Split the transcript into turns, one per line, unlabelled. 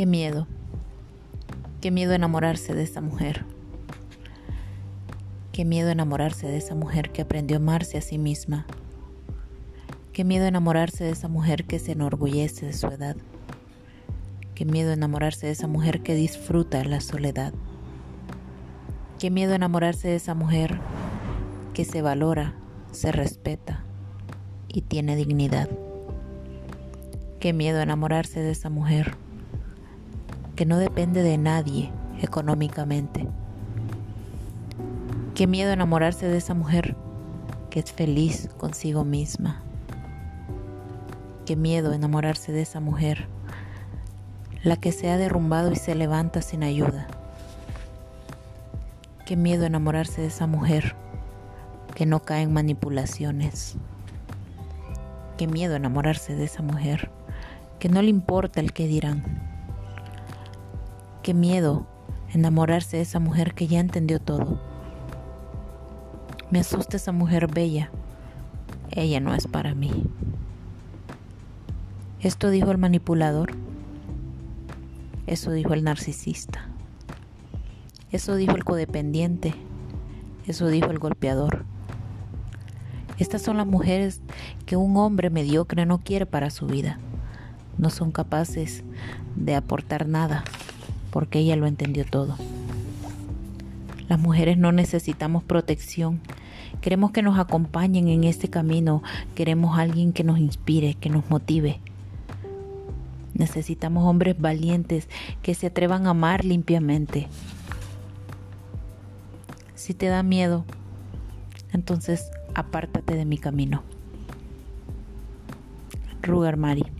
Qué miedo. Qué miedo enamorarse de esa mujer. Qué miedo enamorarse de esa mujer que aprendió a amarse a sí misma. Qué miedo enamorarse de esa mujer que se enorgullece de su edad. Qué miedo enamorarse de esa mujer que disfruta la soledad. Qué miedo enamorarse de esa mujer que se valora, se respeta y tiene dignidad. Qué miedo enamorarse de esa mujer que no depende de nadie económicamente. Qué miedo enamorarse de esa mujer que es feliz consigo misma. Qué miedo enamorarse de esa mujer, la que se ha derrumbado y se levanta sin ayuda. Qué miedo enamorarse de esa mujer que no cae en manipulaciones. Qué miedo enamorarse de esa mujer que no le importa el que dirán. Qué miedo enamorarse de esa mujer que ya entendió todo. Me asusta esa mujer bella. Ella no es para mí. Esto dijo el manipulador. Eso dijo el narcisista. Eso dijo el codependiente. Eso dijo el golpeador. Estas son las mujeres que un hombre mediocre no quiere para su vida no son capaces de aportar nada porque ella lo entendió todo. Las mujeres no necesitamos protección. Queremos que nos acompañen en este camino. Queremos alguien que nos inspire, que nos motive. Necesitamos hombres valientes que se atrevan a amar limpiamente. Si te da miedo, entonces apártate de mi camino. Rugar Mari.